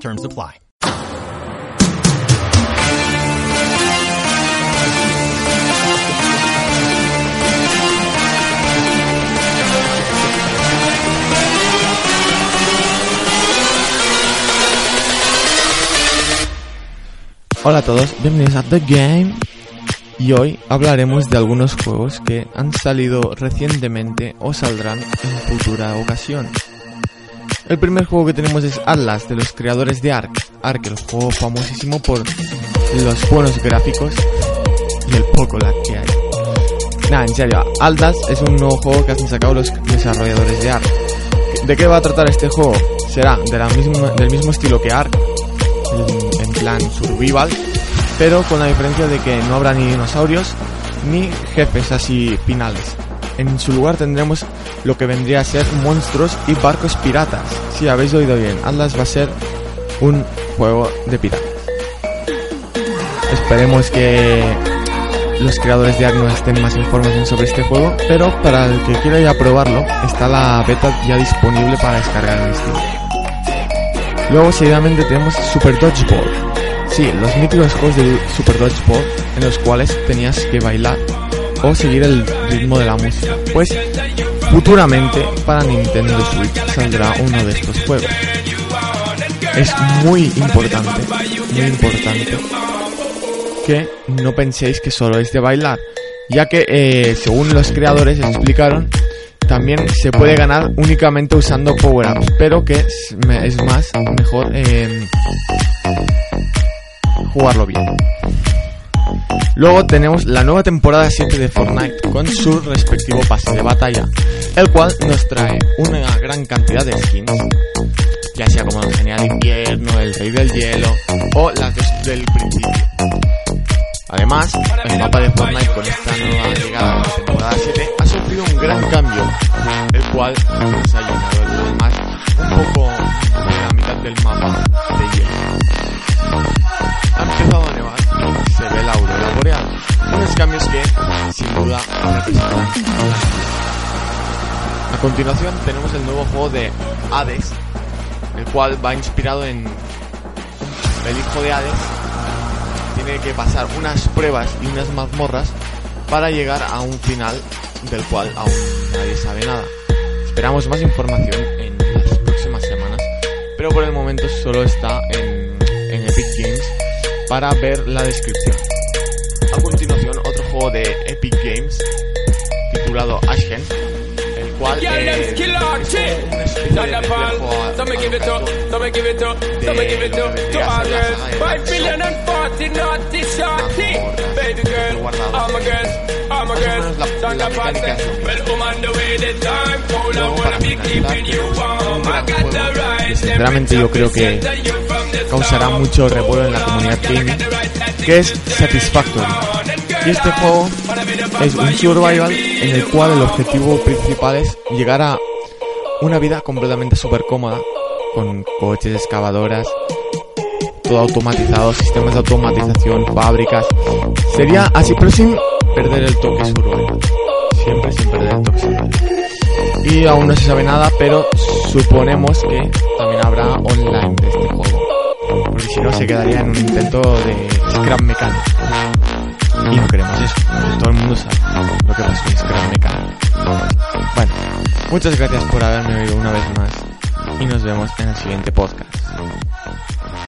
Terms apply. Hola a todos, bienvenidos a The Game y hoy hablaremos de algunos juegos que han salido recientemente o saldrán en futura ocasión. El primer juego que tenemos es Atlas de los creadores de Ark. Ark, el juego famosísimo por los buenos gráficos y el poco lag que hay. Nada, en serio, Atlas es un nuevo juego que han sacado los desarrolladores de Ark. ¿De qué va a tratar este juego? Será de la misma, del mismo estilo que Ark, en, en plan survival, pero con la diferencia de que no habrá ni dinosaurios ni jefes así finales. En su lugar tendremos lo que vendría a ser monstruos y barcos piratas. Si habéis oído bien, Atlas va a ser un juego de piratas. Esperemos que los creadores de Ark nos estén más información sobre este juego, pero para el que quiera ya probarlo, está la beta ya disponible para descargar en Steam. Luego seguidamente tenemos Super Dodgeball. Sí, los míticos juegos de Super Dodgeball en los cuales tenías que bailar o seguir el ritmo de la música. Pues futuramente para Nintendo Switch saldrá uno de estos juegos. Es muy importante, muy importante que no penséis que solo es de bailar, ya que eh, según los creadores explicaron, también se puede ganar únicamente usando power-ups, pero que es, más mejor eh, jugarlo bien. Luego tenemos la nueva temporada 7 de Fortnite con su respectivo pase de batalla, el cual nos trae una gran cantidad de skins, ya sea como el genial invierno, el rey del hielo o las del principio. Además, el mapa de Fortnite con esta nueva llegada de la temporada 7 ha sufrido un gran cambio, el cual nos ha llenado demás un poco de la mitad del mapa de hielo. Continuación tenemos el nuevo juego de Hades, el cual va inspirado en el hijo de Hades tiene que pasar unas pruebas y unas mazmorras para llegar a un final del cual aún nadie sabe nada. Esperamos más información en las próximas semanas, pero por el momento solo está en, en Epic Games para ver la descripción. A continuación, otro juego de Epic Games titulado Ashen, cual Yeah, eh, them skill art es shit. una especie de reflejo a- Thunderfall. So me give it up, so me give it up, so me give it up to all girls. Five billion and forty naughty shorty. Baby girl, all my girls, all my girls. Thunderfall say, well, I'm on the way this time. Cold, I wanna be keeping you warm. I got the right. Sinceramente yo creo que causará mucho revuelo en la comunidad gaming, que es Satisfactory. Y este juego es un survival en el cual el objetivo principal es llegar a una vida completamente súper cómoda, con coches, excavadoras, todo automatizado, sistemas de automatización, fábricas. Sería así, pero sin perder el toque survival. Siempre sin perder el toque survival. Y aún no se sabe nada, pero suponemos que también habrá online de este juego. Porque si no se quedaría en un intento de Scrap Mechanic. Y no queremos eso. Todo el mundo sabe lo que pasa Scrap Mechanic. Bueno, muchas gracias por haberme oído una vez más. Y nos vemos en el siguiente podcast.